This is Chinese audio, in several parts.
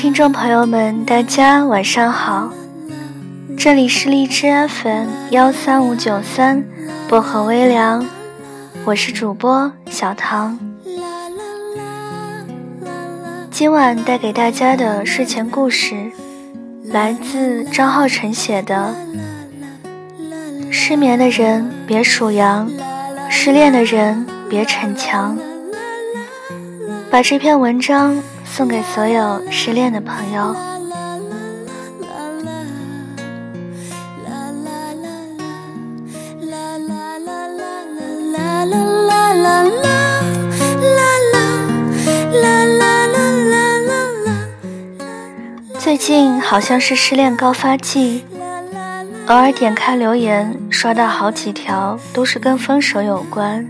听众朋友们，大家晚上好，这里是荔枝 FM 幺三五九三薄荷微凉，我是主播小唐。今晚带给大家的睡前故事，来自张浩晨写的《失眠的人别数羊，失恋的人别逞强》。把这篇文章送给所有失恋的朋友。最近好像是失恋高发季，偶尔点开留言，刷到好几条都是跟分手有关，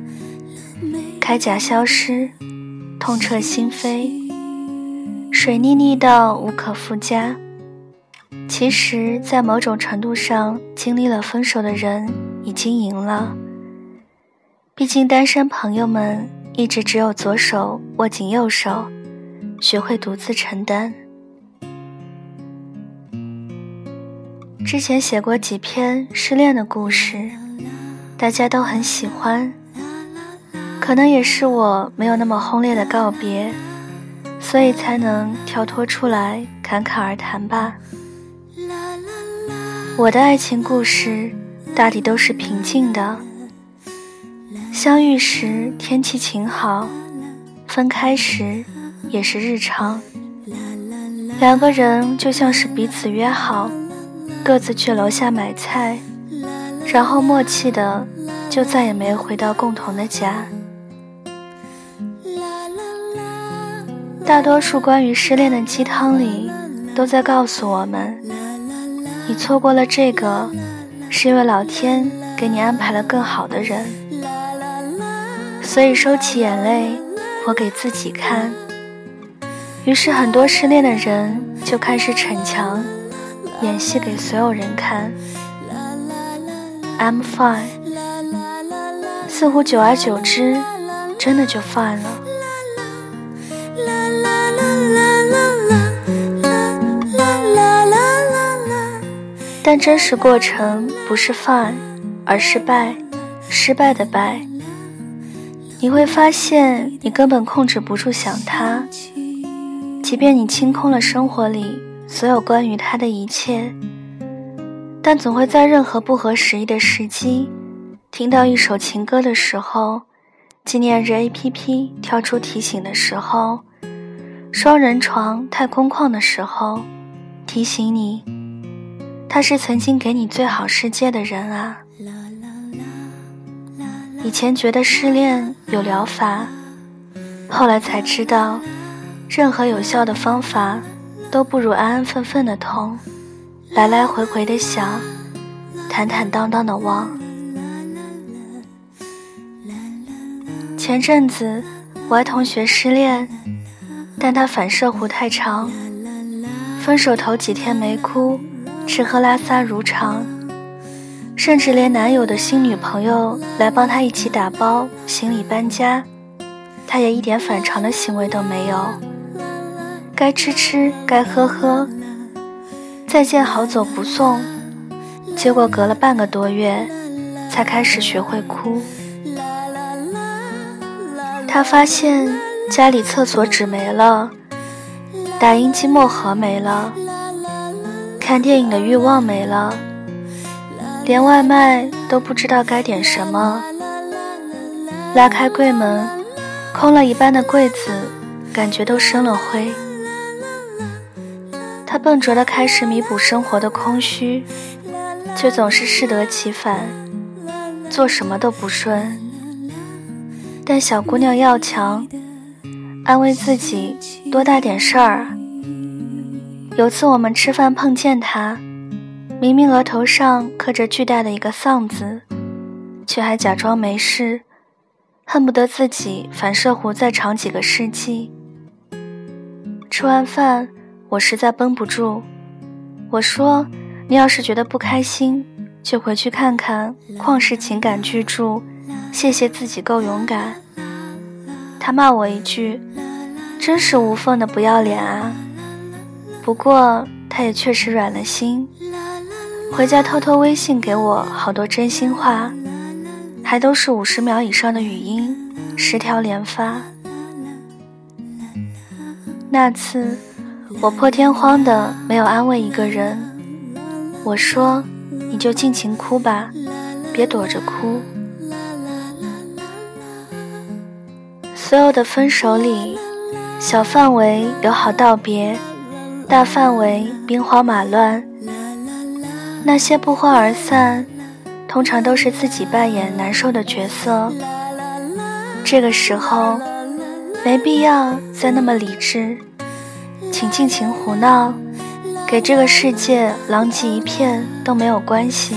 铠甲消失。痛彻心扉，水腻腻到无可复加。其实，在某种程度上，经历了分手的人已经赢了。毕竟，单身朋友们一直只有左手握紧右手，学会独自承担。之前写过几篇失恋的故事，大家都很喜欢。可能也是我没有那么轰烈的告别，所以才能跳脱出来侃侃而谈吧。我的爱情故事大抵都是平静的，相遇时天气晴好，分开时也是日常。两个人就像是彼此约好，各自去楼下买菜，然后默契的就再也没有回到共同的家。大多数关于失恋的鸡汤里，都在告诉我们：你错过了这个，是因为老天给你安排了更好的人。所以收起眼泪，我给自己看。于是很多失恋的人就开始逞强，演戏给所有人看。I'm fine，似乎久而久之，真的就 fine 了。但真实过程不是 fun，而是败，失败的败。你会发现，你根本控制不住想他，即便你清空了生活里所有关于他的一切，但总会在任何不合时宜的时机，听到一首情歌的时候，纪念日 APP 跳出提醒的时候，双人床太空旷的时候，提醒你。他是曾经给你最好世界的人啊！以前觉得失恋有疗法，后来才知道，任何有效的方法都不如安安分分的痛，来来回回的想，坦坦荡荡的忘。前阵子我爱同学失恋，但他反射弧太长，分手头几天没哭。吃喝拉撒如常，甚至连男友的新女朋友来帮他一起打包行李搬家，他也一点反常的行为都没有。该吃吃，该喝喝，再见好走不送。结果隔了半个多月，才开始学会哭。他发现家里厕所纸没了，打印机墨盒没了。看电影的欲望没了，连外卖都不知道该点什么。拉开柜门，空了一半的柜子，感觉都生了灰。他笨拙的开始弥补生活的空虚，却总是适得其反，做什么都不顺。但小姑娘要强，安慰自己多大点事儿。有次我们吃饭碰见他，明明额头上刻着巨大的一个丧字，却还假装没事，恨不得自己反射弧再长几个世纪。吃完饭，我实在绷不住，我说：“你要是觉得不开心，就回去看看旷世情感巨著，谢谢自己够勇敢。”他骂我一句：“真是无缝的不要脸啊！”不过他也确实软了心，回家偷偷微信给我好多真心话，还都是五十秒以上的语音，十条连发。那次我破天荒的没有安慰一个人，我说你就尽情哭吧，别躲着哭。所有的分手里，小范围友好道别，大范围兵荒马乱。那些不欢而散，通常都是自己扮演难受的角色。这个时候，没必要再那么理智，请尽情胡闹，给这个世界狼藉一片都没有关系。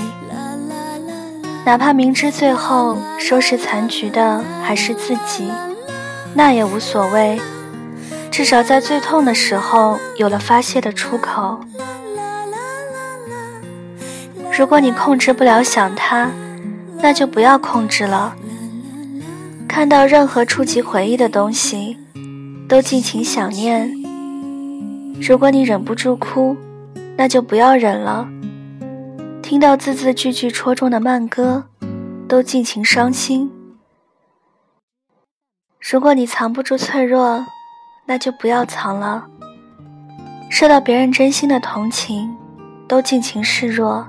哪怕明知最后收拾残局的还是自己。那也无所谓，至少在最痛的时候有了发泄的出口。如果你控制不了想他，那就不要控制了。看到任何触及回忆的东西，都尽情想念。如果你忍不住哭，那就不要忍了。听到字字句句戳中的慢歌，都尽情伤心。如果你藏不住脆弱，那就不要藏了。受到别人真心的同情，都尽情示弱。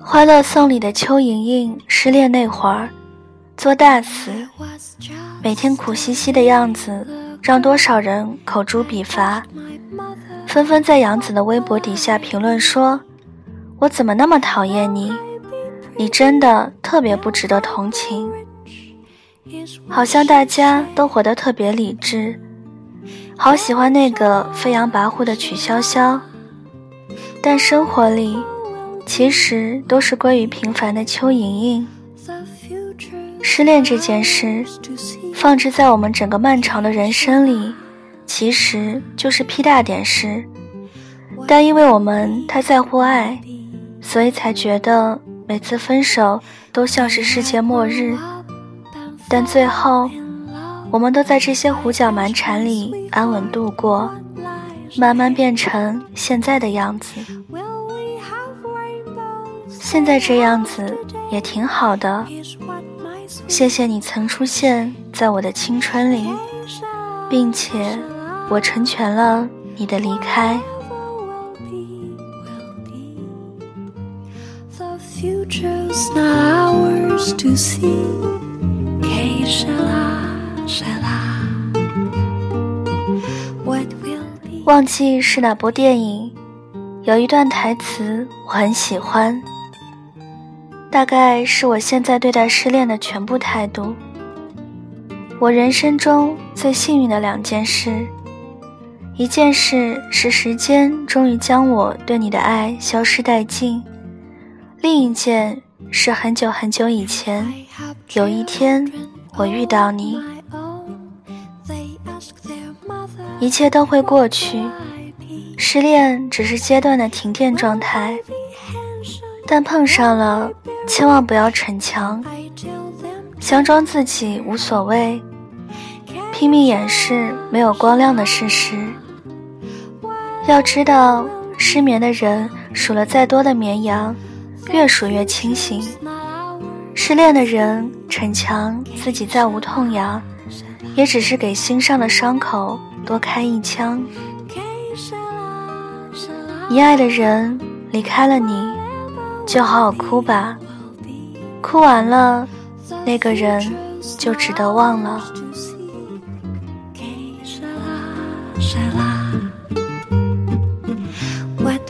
《欢乐颂》里的邱莹莹失恋那会儿，做大词，每天苦兮兮的样子，让多少人口诛笔伐，纷纷在杨子的微博底下评论说。我怎么那么讨厌你？你真的特别不值得同情。好像大家都活得特别理智，好喜欢那个飞扬跋扈的曲筱绡，但生活里其实都是归于平凡的邱莹莹。失恋这件事，放置在我们整个漫长的人生里，其实就是屁大点事，但因为我们太在乎爱。所以才觉得每次分手都像是世界末日，但最后，我们都在这些胡搅蛮缠里安稳度过，慢慢变成现在的样子。现在这样子也挺好的，谢谢你曾出现在我的青春里，并且我成全了你的离开。忘记是哪部电影，有一段台词我很喜欢，大概是我现在对待失恋的全部态度。我人生中最幸运的两件事，一件事是时间终于将我对你的爱消失殆尽。另一件是很久很久以前，有一天我遇到你，一切都会过去。失恋只是阶段的停电状态，但碰上了，千万不要逞强，强装自己无所谓，拼命掩饰没有光亮的事实。要知道，失眠的人数了再多的绵羊。越数越清醒。失恋的人逞强自己再无痛痒，也只是给心上的伤口多开一枪。你爱的人离开了你，就好好哭吧。哭完了，那个人就值得忘了。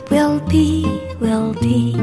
Will be, will be.